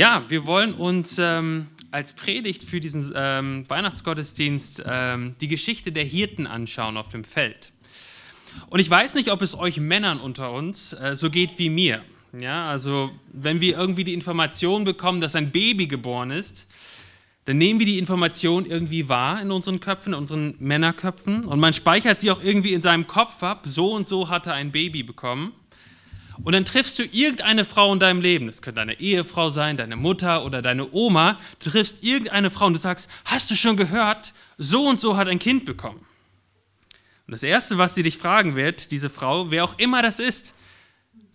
Ja, wir wollen uns ähm, als Predigt für diesen ähm, Weihnachtsgottesdienst ähm, die Geschichte der Hirten anschauen auf dem Feld. Und ich weiß nicht, ob es euch Männern unter uns äh, so geht wie mir. Ja, also wenn wir irgendwie die Information bekommen, dass ein Baby geboren ist, dann nehmen wir die Information irgendwie wahr in unseren Köpfen, in unseren Männerköpfen und man speichert sie auch irgendwie in seinem Kopf ab, so und so hatte ein Baby bekommen. Und dann triffst du irgendeine Frau in deinem Leben, das könnte deine Ehefrau sein, deine Mutter oder deine Oma, du triffst irgendeine Frau und du sagst, hast du schon gehört, so und so hat ein Kind bekommen. Und das Erste, was sie dich fragen wird, diese Frau, wer auch immer das ist,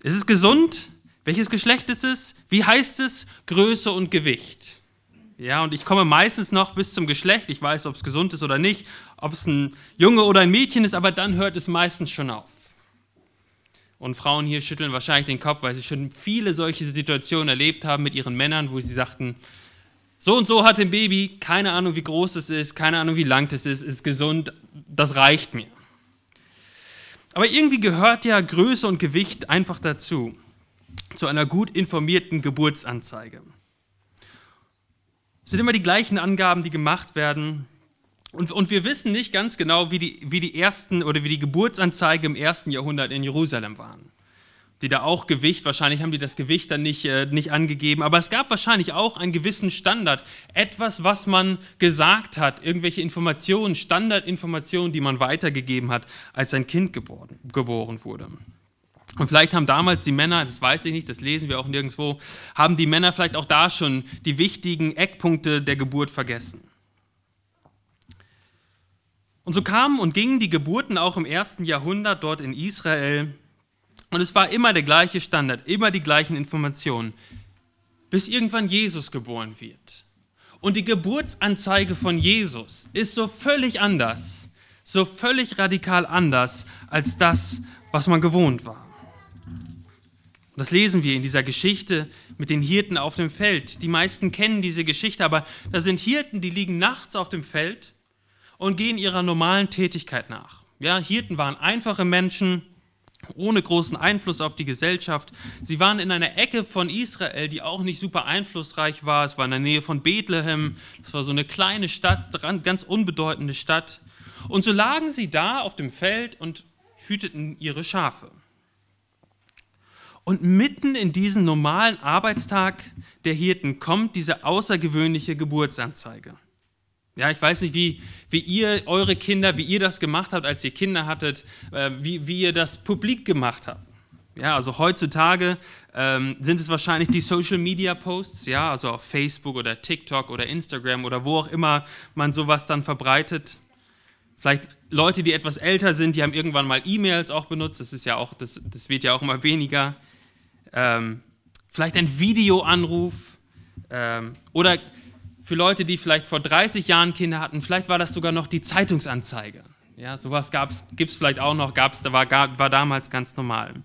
ist es gesund? Welches Geschlecht ist es? Wie heißt es? Größe und Gewicht. Ja, und ich komme meistens noch bis zum Geschlecht. Ich weiß, ob es gesund ist oder nicht, ob es ein Junge oder ein Mädchen ist, aber dann hört es meistens schon auf. Und Frauen hier schütteln wahrscheinlich den Kopf, weil sie schon viele solche Situationen erlebt haben mit ihren Männern, wo sie sagten, so und so hat ein Baby, keine Ahnung, wie groß es ist, keine Ahnung, wie lang es ist, ist gesund, das reicht mir. Aber irgendwie gehört ja Größe und Gewicht einfach dazu, zu einer gut informierten Geburtsanzeige. Es sind immer die gleichen Angaben, die gemacht werden. Und, und wir wissen nicht ganz genau, wie die, wie die ersten oder wie die Geburtsanzeige im ersten Jahrhundert in Jerusalem waren. Die da auch Gewicht, wahrscheinlich haben die das Gewicht dann nicht, äh, nicht angegeben, aber es gab wahrscheinlich auch einen gewissen Standard. Etwas, was man gesagt hat, irgendwelche Informationen, Standardinformationen, die man weitergegeben hat, als ein Kind geboren, geboren wurde. Und vielleicht haben damals die Männer, das weiß ich nicht, das lesen wir auch nirgendwo, haben die Männer vielleicht auch da schon die wichtigen Eckpunkte der Geburt vergessen. Und so kamen und gingen die Geburten auch im ersten Jahrhundert dort in Israel. Und es war immer der gleiche Standard, immer die gleichen Informationen, bis irgendwann Jesus geboren wird. Und die Geburtsanzeige von Jesus ist so völlig anders, so völlig radikal anders als das, was man gewohnt war. Und das lesen wir in dieser Geschichte mit den Hirten auf dem Feld. Die meisten kennen diese Geschichte, aber da sind Hirten, die liegen nachts auf dem Feld und gehen ihrer normalen Tätigkeit nach. Ja, Hirten waren einfache Menschen ohne großen Einfluss auf die Gesellschaft. Sie waren in einer Ecke von Israel, die auch nicht super einflussreich war. Es war in der Nähe von Bethlehem. Das war so eine kleine Stadt, ganz unbedeutende Stadt. Und so lagen sie da auf dem Feld und hüteten ihre Schafe. Und mitten in diesen normalen Arbeitstag der Hirten kommt diese außergewöhnliche Geburtsanzeige. Ja, ich weiß nicht, wie, wie ihr eure Kinder, wie ihr das gemacht habt, als ihr Kinder hattet, äh, wie, wie ihr das publik gemacht habt. Ja, also heutzutage ähm, sind es wahrscheinlich die Social Media Posts, ja, also auf Facebook oder TikTok oder Instagram oder wo auch immer man sowas dann verbreitet. Vielleicht Leute, die etwas älter sind, die haben irgendwann mal E-Mails auch benutzt. Das ist ja auch, das, das wird ja auch immer weniger ähm, vielleicht ein Videoanruf ähm, oder für Leute, die vielleicht vor 30 Jahren Kinder hatten, vielleicht war das sogar noch die Zeitungsanzeige. Ja, sowas gibt es vielleicht auch noch, gab's, war, war damals ganz normal.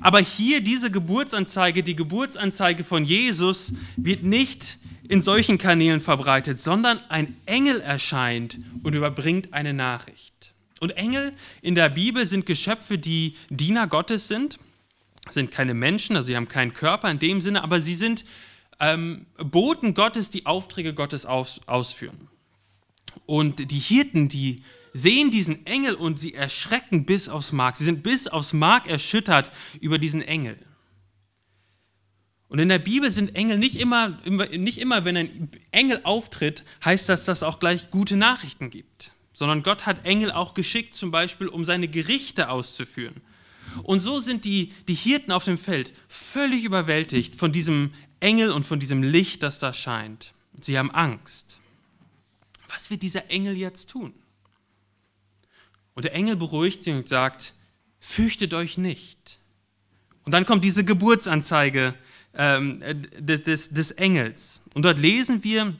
Aber hier diese Geburtsanzeige, die Geburtsanzeige von Jesus, wird nicht in solchen Kanälen verbreitet, sondern ein Engel erscheint und überbringt eine Nachricht. Und Engel in der Bibel sind Geschöpfe, die Diener Gottes sind sind keine Menschen, also sie haben keinen Körper in dem Sinne, aber sie sind ähm, Boten Gottes, die Aufträge Gottes aus, ausführen. Und die Hirten, die sehen diesen Engel und sie erschrecken bis aufs Mark. Sie sind bis aufs Mark erschüttert über diesen Engel. Und in der Bibel sind Engel nicht immer, nicht immer, wenn ein Engel auftritt, heißt das, dass es auch gleich gute Nachrichten gibt. Sondern Gott hat Engel auch geschickt, zum Beispiel, um seine Gerichte auszuführen. Und so sind die, die Hirten auf dem Feld völlig überwältigt von diesem Engel und von diesem Licht, das da scheint. Sie haben Angst. Was wird dieser Engel jetzt tun? Und der Engel beruhigt sie und sagt, fürchtet euch nicht. Und dann kommt diese Geburtsanzeige ähm, des, des, Engels. Und dort lesen wir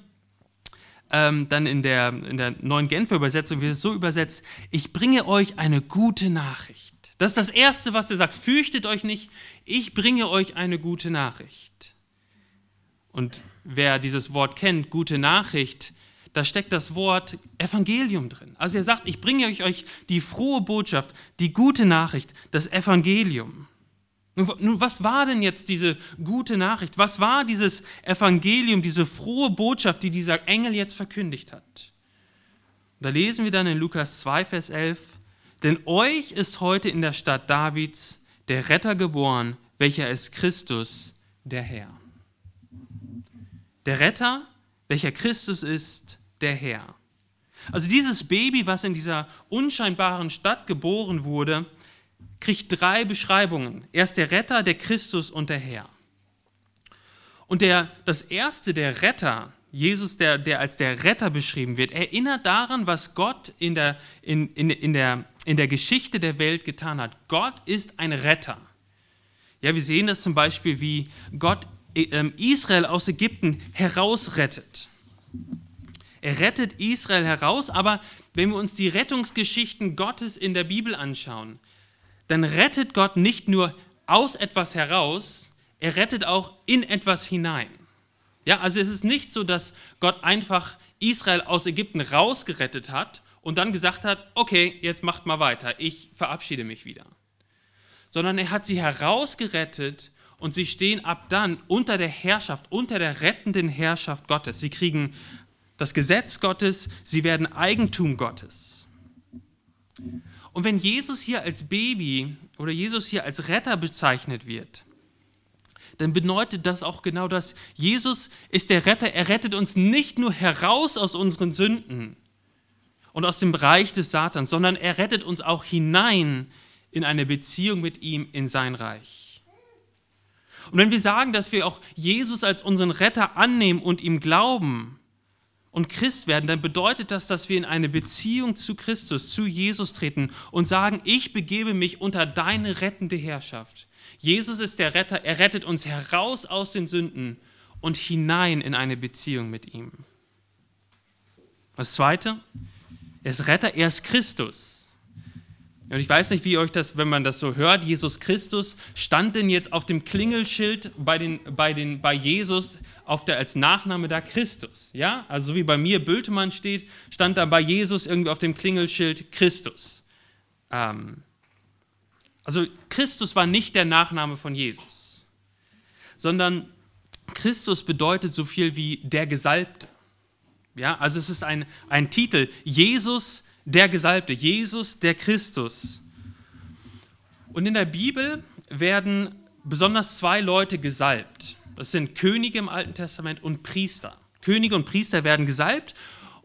ähm, dann in der, in der neuen Genfer Übersetzung, wird es so übersetzt, ich bringe euch eine gute Nachricht. Das ist das Erste, was er sagt. Fürchtet euch nicht, ich bringe euch eine gute Nachricht. Und wer dieses Wort kennt, gute Nachricht, da steckt das Wort Evangelium drin. Also er sagt, ich bringe euch die frohe Botschaft, die gute Nachricht, das Evangelium. Nun, was war denn jetzt diese gute Nachricht? Was war dieses Evangelium, diese frohe Botschaft, die dieser Engel jetzt verkündigt hat? da lesen wir dann in Lukas 2, Vers 11, denn euch ist heute in der Stadt Davids der Retter geboren, welcher ist Christus, der Herr. Der Retter, welcher Christus ist, der Herr. Also dieses Baby, was in dieser unscheinbaren Stadt geboren wurde, kriegt drei Beschreibungen. Er ist der Retter, der Christus und der Herr. Und der, das erste, der Retter, Jesus, der, der als der Retter beschrieben wird, erinnert daran, was Gott in der, in, in, in, der, in der Geschichte der Welt getan hat. Gott ist ein Retter. Ja, wir sehen das zum Beispiel, wie Gott Israel aus Ägypten herausrettet. Er rettet Israel heraus, aber wenn wir uns die Rettungsgeschichten Gottes in der Bibel anschauen, dann rettet Gott nicht nur aus etwas heraus, er rettet auch in etwas hinein. Ja, also es ist nicht so, dass Gott einfach Israel aus Ägypten rausgerettet hat und dann gesagt hat, okay, jetzt macht mal weiter, ich verabschiede mich wieder. Sondern er hat sie herausgerettet und sie stehen ab dann unter der Herrschaft, unter der rettenden Herrschaft Gottes. Sie kriegen das Gesetz Gottes, sie werden Eigentum Gottes. Und wenn Jesus hier als Baby oder Jesus hier als Retter bezeichnet wird, dann bedeutet das auch genau das. Jesus ist der Retter. Er rettet uns nicht nur heraus aus unseren Sünden und aus dem Bereich des Satans, sondern er rettet uns auch hinein in eine Beziehung mit ihm in sein Reich. Und wenn wir sagen, dass wir auch Jesus als unseren Retter annehmen und ihm glauben, und Christ werden, dann bedeutet das, dass wir in eine Beziehung zu Christus, zu Jesus treten und sagen, ich begebe mich unter deine rettende Herrschaft. Jesus ist der Retter, er rettet uns heraus aus den Sünden und hinein in eine Beziehung mit ihm. Das Zweite, er ist Retter, er ist Christus. Und ich weiß nicht, wie euch das, wenn man das so hört, Jesus Christus, stand denn jetzt auf dem Klingelschild bei, den, bei, den, bei Jesus auf der, als Nachname da Christus? Ja, also wie bei mir Bültemann steht, stand da bei Jesus irgendwie auf dem Klingelschild Christus. Ähm, also Christus war nicht der Nachname von Jesus, sondern Christus bedeutet so viel wie der Gesalbte. Ja, also es ist ein, ein Titel. Jesus der Gesalbte, Jesus, der Christus. Und in der Bibel werden besonders zwei Leute gesalbt. Das sind Könige im Alten Testament und Priester. Könige und Priester werden gesalbt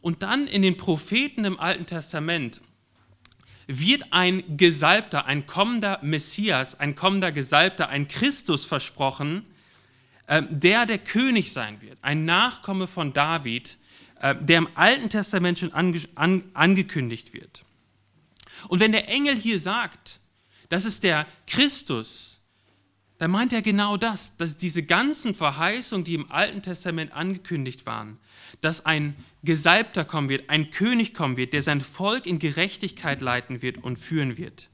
und dann in den Propheten im Alten Testament wird ein Gesalbter, ein kommender Messias, ein kommender Gesalbter, ein Christus versprochen, ähm, der der König sein wird, ein Nachkomme von David, der im Alten Testament schon ange an, angekündigt wird. Und wenn der Engel hier sagt, das ist der Christus, dann meint er genau das, dass diese ganzen Verheißungen, die im Alten Testament angekündigt waren, dass ein Gesalbter kommen wird, ein König kommen wird, der sein Volk in Gerechtigkeit leiten wird und führen wird,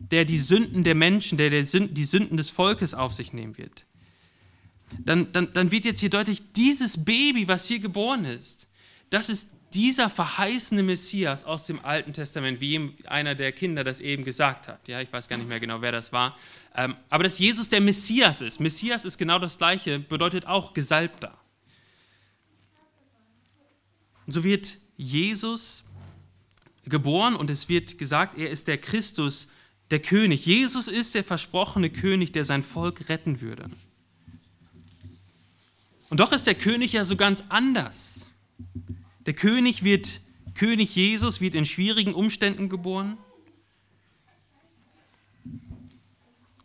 der die Sünden der Menschen, der, die Sünden des Volkes auf sich nehmen wird. Dann, dann, dann wird jetzt hier deutlich, dieses Baby, was hier geboren ist, das ist dieser verheißene Messias aus dem Alten Testament, wie einer der Kinder das eben gesagt hat. Ja, ich weiß gar nicht mehr genau, wer das war. Ähm, aber dass Jesus der Messias ist. Messias ist genau das Gleiche, bedeutet auch Gesalbter. Und so wird Jesus geboren und es wird gesagt, er ist der Christus, der König. Jesus ist der versprochene König, der sein Volk retten würde. Und doch ist der König ja so ganz anders. Der König wird, König Jesus wird in schwierigen Umständen geboren.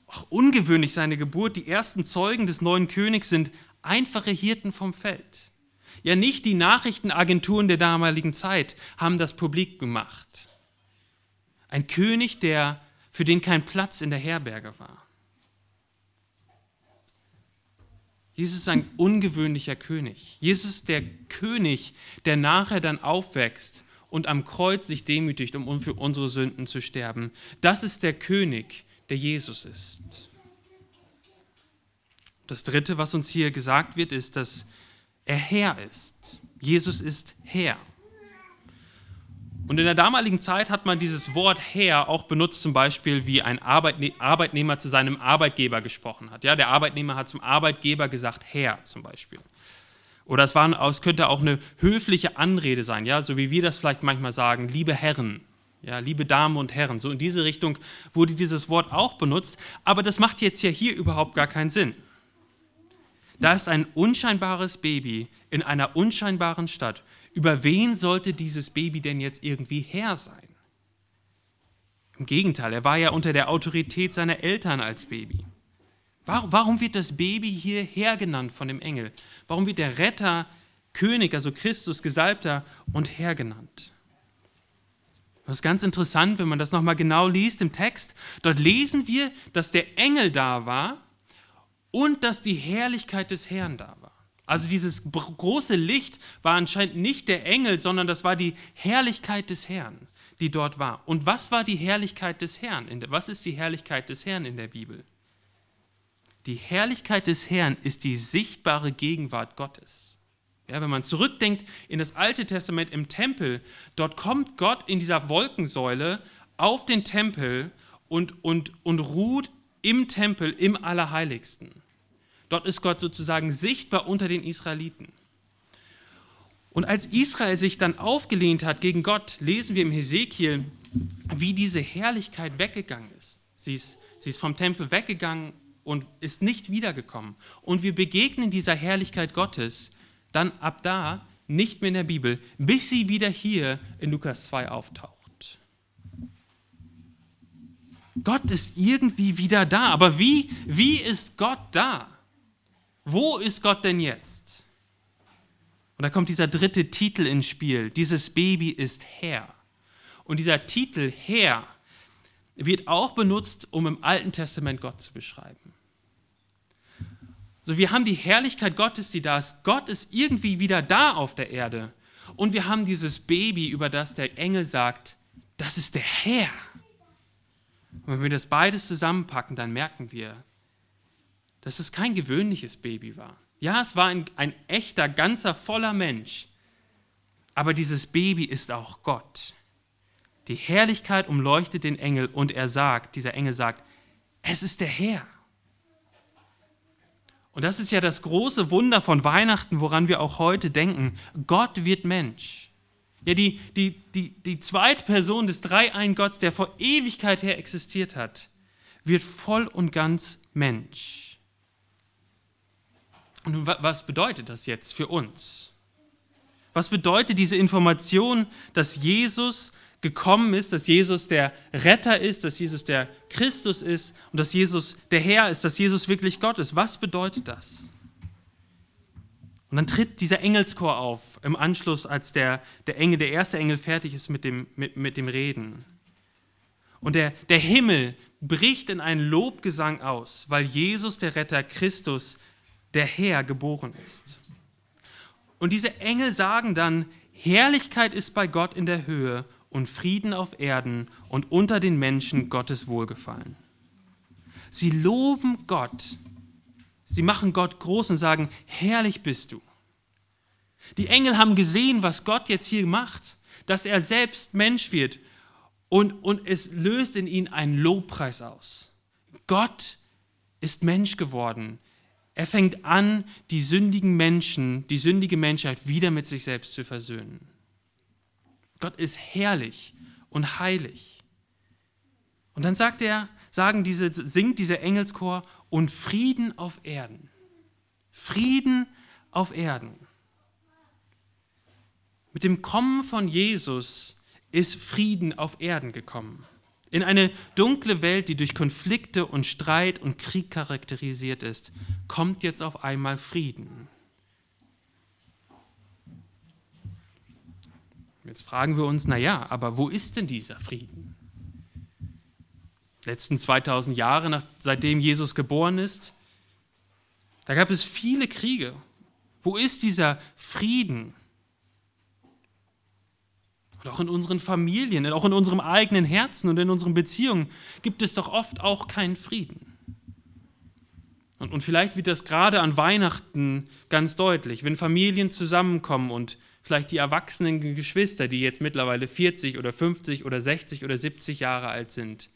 Auch ungewöhnlich seine Geburt. Die ersten Zeugen des neuen Königs sind einfache Hirten vom Feld. Ja, nicht die Nachrichtenagenturen der damaligen Zeit haben das publik gemacht. Ein König, der, für den kein Platz in der Herberge war. Jesus ist ein ungewöhnlicher König. Jesus ist der König, der nachher dann aufwächst und am Kreuz sich demütigt, um für unsere Sünden zu sterben. Das ist der König, der Jesus ist. Das Dritte, was uns hier gesagt wird, ist, dass er Herr ist. Jesus ist Herr. Und in der damaligen Zeit hat man dieses Wort Herr auch benutzt, zum Beispiel wie ein Arbeitnehmer zu seinem Arbeitgeber gesprochen hat. Ja, der Arbeitnehmer hat zum Arbeitgeber gesagt Herr zum Beispiel. Oder es, waren, es könnte auch eine höfliche Anrede sein, ja, so wie wir das vielleicht manchmal sagen, liebe Herren, ja, liebe Damen und Herren. So in diese Richtung wurde dieses Wort auch benutzt, aber das macht jetzt ja hier überhaupt gar keinen Sinn. Da ist ein unscheinbares Baby in einer unscheinbaren Stadt über wen sollte dieses Baby denn jetzt irgendwie Herr sein? Im Gegenteil, er war ja unter der Autorität seiner Eltern als Baby. Warum wird das Baby hier Herr genannt von dem Engel? Warum wird der Retter König, also Christus, Gesalbter und Herr genannt? Das ist ganz interessant, wenn man das nochmal genau liest im Text. Dort lesen wir, dass der Engel da war und dass die Herrlichkeit des Herrn da war. Also dieses große Licht war anscheinend nicht der Engel, sondern das war die Herrlichkeit des Herrn, die dort war. Und was war die Herrlichkeit des Herrn? Was ist die Herrlichkeit des Herrn in der Bibel? Die Herrlichkeit des Herrn ist die sichtbare Gegenwart Gottes. Ja, wenn man zurückdenkt in das Alte Testament im Tempel, dort kommt Gott in dieser Wolkensäule auf den Tempel und, und, und ruht im Tempel im Allerheiligsten. Dort ist Gott sozusagen sichtbar unter den Israeliten. Und als Israel sich dann aufgelehnt hat gegen Gott, lesen wir im Hesekiel, wie diese Herrlichkeit weggegangen ist. Sie ist, sie ist vom Tempel weggegangen und ist nicht wiedergekommen. Und wir begegnen dieser Herrlichkeit Gottes dann ab da nicht mehr in der Bibel, bis sie wieder hier in Lukas 2 auftaucht. Gott ist irgendwie wieder da, aber wie, wie ist Gott da? Wo ist Gott denn jetzt? Und da kommt dieser dritte Titel ins Spiel. Dieses Baby ist Herr. Und dieser Titel Herr wird auch benutzt, um im Alten Testament Gott zu beschreiben. So, wir haben die Herrlichkeit Gottes, die da ist. Gott ist irgendwie wieder da auf der Erde. Und wir haben dieses Baby, über das der Engel sagt, das ist der Herr. Und wenn wir das beides zusammenpacken, dann merken wir, dass es kein gewöhnliches Baby war. Ja, es war ein, ein echter, ganzer, voller Mensch. Aber dieses Baby ist auch Gott. Die Herrlichkeit umleuchtet den Engel und er sagt, dieser Engel sagt, es ist der Herr. Und das ist ja das große Wunder von Weihnachten, woran wir auch heute denken. Gott wird Mensch. Ja, die, die, die, die zweite Person des Dreiein-Gottes, der vor Ewigkeit her existiert hat, wird voll und ganz Mensch. Nun, was bedeutet das jetzt für uns? Was bedeutet diese Information, dass Jesus gekommen ist, dass Jesus der Retter ist, dass Jesus der Christus ist und dass Jesus der Herr ist, dass Jesus wirklich Gott ist? Was bedeutet das? Und dann tritt dieser Engelschor auf im Anschluss, als der, der Engel, der erste Engel fertig ist mit dem, mit, mit dem Reden. Und der, der Himmel bricht in einen Lobgesang aus, weil Jesus, der Retter Christus, der Herr geboren ist. Und diese Engel sagen dann, Herrlichkeit ist bei Gott in der Höhe und Frieden auf Erden und unter den Menschen Gottes Wohlgefallen. Sie loben Gott. Sie machen Gott groß und sagen, herrlich bist du. Die Engel haben gesehen, was Gott jetzt hier macht, dass er selbst Mensch wird und, und es löst in ihnen einen Lobpreis aus. Gott ist Mensch geworden. Er fängt an, die sündigen Menschen, die sündige Menschheit wieder mit sich selbst zu versöhnen. Gott ist herrlich und heilig. Und dann sagt er, sagen diese, singt dieser Engelschor und Frieden auf Erden. Frieden auf Erden. Mit dem Kommen von Jesus ist Frieden auf Erden gekommen. In eine dunkle Welt, die durch Konflikte und Streit und Krieg charakterisiert ist, kommt jetzt auf einmal Frieden. Jetzt fragen wir uns, naja, aber wo ist denn dieser Frieden? Letzten 2000 Jahre, nach, seitdem Jesus geboren ist, da gab es viele Kriege. Wo ist dieser Frieden? Und auch in unseren Familien, auch in unserem eigenen Herzen und in unseren Beziehungen gibt es doch oft auch keinen Frieden. Und, und vielleicht wird das gerade an Weihnachten ganz deutlich, wenn Familien zusammenkommen und vielleicht die erwachsenen Geschwister, die jetzt mittlerweile 40 oder 50 oder 60 oder 70 Jahre alt sind,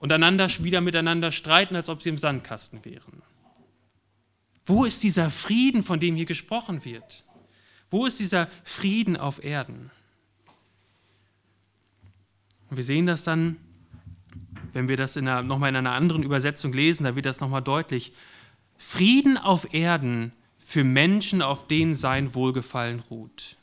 und einander wieder miteinander streiten, als ob sie im Sandkasten wären. Wo ist dieser Frieden, von dem hier gesprochen wird? Wo ist dieser Frieden auf Erden? Und wir sehen das dann, wenn wir das nochmal in einer anderen Übersetzung lesen, da wird das nochmal deutlich. Frieden auf Erden für Menschen, auf denen sein Wohlgefallen ruht.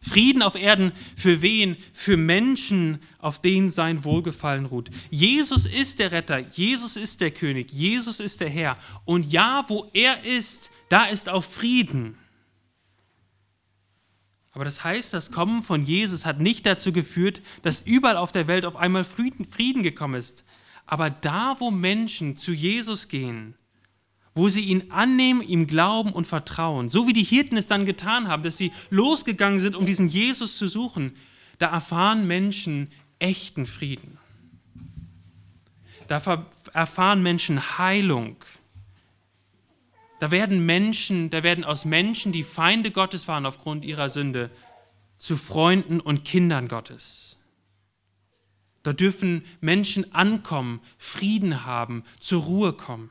Frieden auf Erden für wen? Für Menschen, auf denen sein Wohlgefallen ruht. Jesus ist der Retter, Jesus ist der König, Jesus ist der Herr. Und ja, wo er ist, da ist auch Frieden. Aber das heißt, das Kommen von Jesus hat nicht dazu geführt, dass überall auf der Welt auf einmal Frieden gekommen ist. Aber da, wo Menschen zu Jesus gehen, wo sie ihn annehmen, ihm glauben und vertrauen, so wie die Hirten es dann getan haben, dass sie losgegangen sind, um diesen Jesus zu suchen, da erfahren Menschen echten Frieden. Da erfahren Menschen Heilung. Da werden Menschen, da werden aus Menschen, die Feinde Gottes waren aufgrund ihrer Sünde, zu Freunden und Kindern Gottes. Da dürfen Menschen ankommen, Frieden haben, zur Ruhe kommen.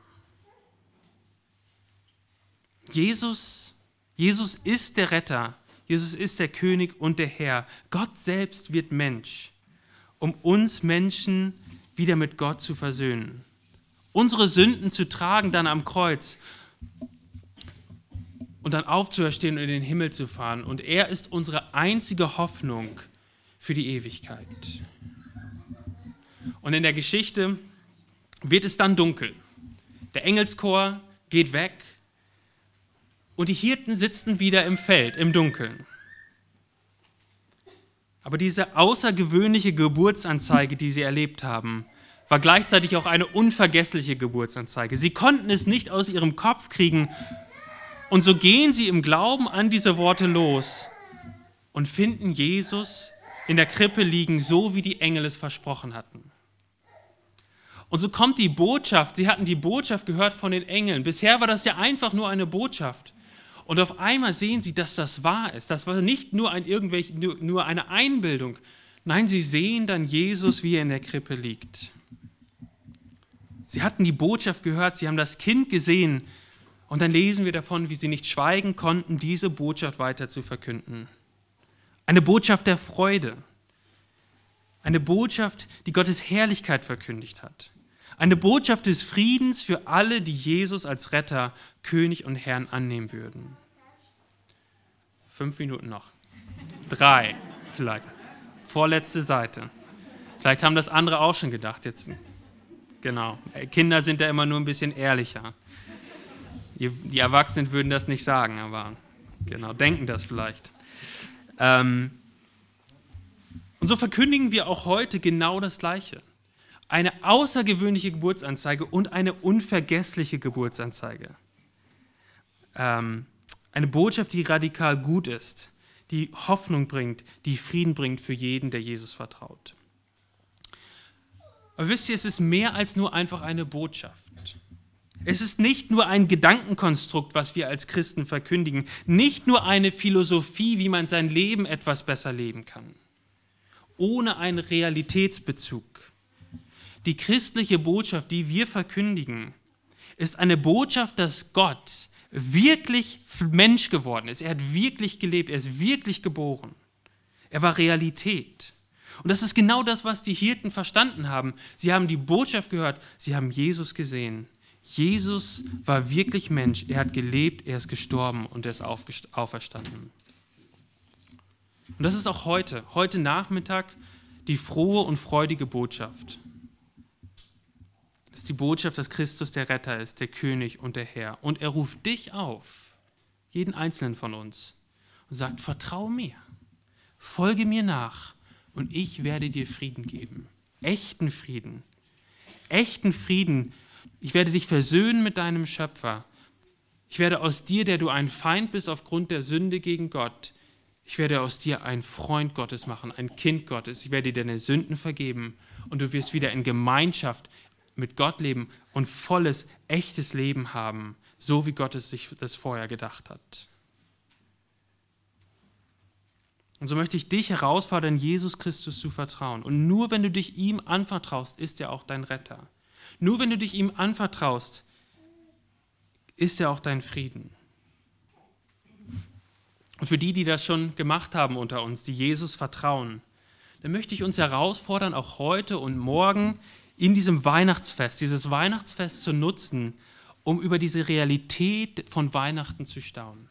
Jesus, Jesus ist der Retter, Jesus ist der König und der Herr. Gott selbst wird Mensch, um uns Menschen wieder mit Gott zu versöhnen. Unsere Sünden zu tragen dann am Kreuz und dann aufzuerstehen und in den Himmel zu fahren. Und er ist unsere einzige Hoffnung für die Ewigkeit. Und in der Geschichte wird es dann dunkel. Der Engelschor geht weg und die Hirten sitzen wieder im Feld, im Dunkeln. Aber diese außergewöhnliche Geburtsanzeige, die sie erlebt haben, war gleichzeitig auch eine unvergessliche Geburtsanzeige. Sie konnten es nicht aus ihrem Kopf kriegen. Und so gehen sie im Glauben an diese Worte los und finden Jesus in der Krippe liegen, so wie die Engel es versprochen hatten. Und so kommt die Botschaft, sie hatten die Botschaft gehört von den Engeln. Bisher war das ja einfach nur eine Botschaft. Und auf einmal sehen sie, dass das wahr ist. Das war nicht nur, ein nur, nur eine Einbildung. Nein, sie sehen dann Jesus, wie er in der Krippe liegt. Sie hatten die Botschaft gehört, sie haben das Kind gesehen. Und dann lesen wir davon, wie sie nicht schweigen konnten, diese Botschaft weiter zu verkünden. Eine Botschaft der Freude. Eine Botschaft, die Gottes Herrlichkeit verkündigt hat. Eine Botschaft des Friedens für alle, die Jesus als Retter, König und Herrn annehmen würden. Fünf Minuten noch. Drei vielleicht. Vorletzte Seite. Vielleicht haben das andere auch schon gedacht jetzt. Genau. Kinder sind da immer nur ein bisschen ehrlicher. Die Erwachsenen würden das nicht sagen, aber genau, denken das vielleicht. Ähm, und so verkündigen wir auch heute genau das Gleiche eine außergewöhnliche Geburtsanzeige und eine unvergessliche Geburtsanzeige. Ähm, eine Botschaft, die radikal gut ist, die Hoffnung bringt, die Frieden bringt für jeden, der Jesus vertraut. Aber wisst ihr, es ist mehr als nur einfach eine Botschaft. Es ist nicht nur ein Gedankenkonstrukt, was wir als Christen verkündigen, nicht nur eine Philosophie, wie man sein Leben etwas besser leben kann, ohne einen Realitätsbezug. Die christliche Botschaft, die wir verkündigen, ist eine Botschaft, dass Gott wirklich Mensch geworden ist. Er hat wirklich gelebt, er ist wirklich geboren. Er war Realität. Und das ist genau das, was die Hirten verstanden haben. Sie haben die Botschaft gehört, sie haben Jesus gesehen. Jesus war wirklich Mensch, er hat gelebt, er ist gestorben und er ist auferstanden. Und das ist auch heute, heute Nachmittag, die frohe und freudige Botschaft ist die Botschaft, dass Christus der Retter ist, der König und der Herr. Und er ruft dich auf, jeden einzelnen von uns, und sagt, vertraue mir, folge mir nach und ich werde dir Frieden geben. Echten Frieden. Echten Frieden. Ich werde dich versöhnen mit deinem Schöpfer. Ich werde aus dir, der du ein Feind bist aufgrund der Sünde gegen Gott, ich werde aus dir ein Freund Gottes machen, ein Kind Gottes. Ich werde dir deine Sünden vergeben und du wirst wieder in Gemeinschaft mit Gott leben und volles, echtes Leben haben, so wie Gott es sich das vorher gedacht hat. Und so möchte ich dich herausfordern, Jesus Christus zu vertrauen. Und nur wenn du dich ihm anvertraust, ist er auch dein Retter. Nur wenn du dich ihm anvertraust, ist er auch dein Frieden. Und für die, die das schon gemacht haben unter uns, die Jesus vertrauen, dann möchte ich uns herausfordern, auch heute und morgen in diesem Weihnachtsfest, dieses Weihnachtsfest zu nutzen, um über diese Realität von Weihnachten zu staunen.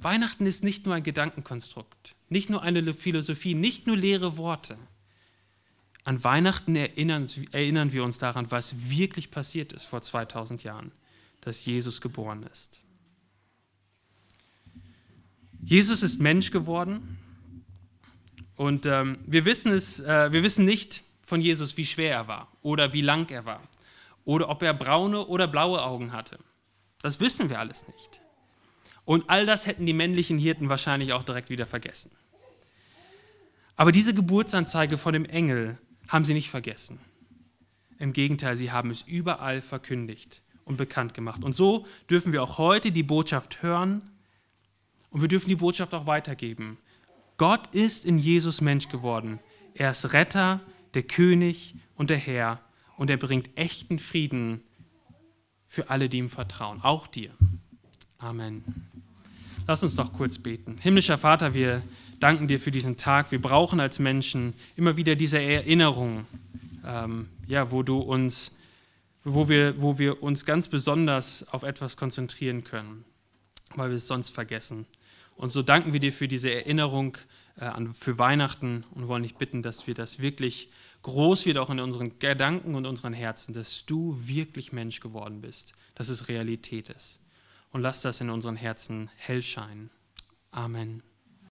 Weihnachten ist nicht nur ein Gedankenkonstrukt, nicht nur eine Philosophie, nicht nur leere Worte. An Weihnachten erinnern, erinnern wir uns daran, was wirklich passiert ist vor 2000 Jahren, dass Jesus geboren ist. Jesus ist Mensch geworden und ähm, wir, wissen es, äh, wir wissen nicht von Jesus, wie schwer er war oder wie lang er war oder ob er braune oder blaue Augen hatte. Das wissen wir alles nicht. Und all das hätten die männlichen Hirten wahrscheinlich auch direkt wieder vergessen. Aber diese Geburtsanzeige von dem Engel haben sie nicht vergessen. Im Gegenteil, sie haben es überall verkündigt und bekannt gemacht. Und so dürfen wir auch heute die Botschaft hören und wir dürfen die Botschaft auch weitergeben. Gott ist in Jesus Mensch geworden. Er ist Retter, der König und der Herr und er bringt echten Frieden für alle, die ihm vertrauen, auch dir. Amen. Lass uns noch kurz beten. Himmlischer Vater, wir danken dir für diesen Tag. Wir brauchen als Menschen immer wieder diese Erinnerung, ähm, ja, wo du uns, wo wir, wo wir uns ganz besonders auf etwas konzentrieren können, weil wir es sonst vergessen. Und so danken wir dir für diese Erinnerung äh, an, für Weihnachten und wollen dich bitten, dass wir das wirklich groß wird, auch in unseren Gedanken und unseren Herzen, dass du wirklich Mensch geworden bist, dass es Realität ist. Und lass das in unseren Herzen hell scheinen. Amen.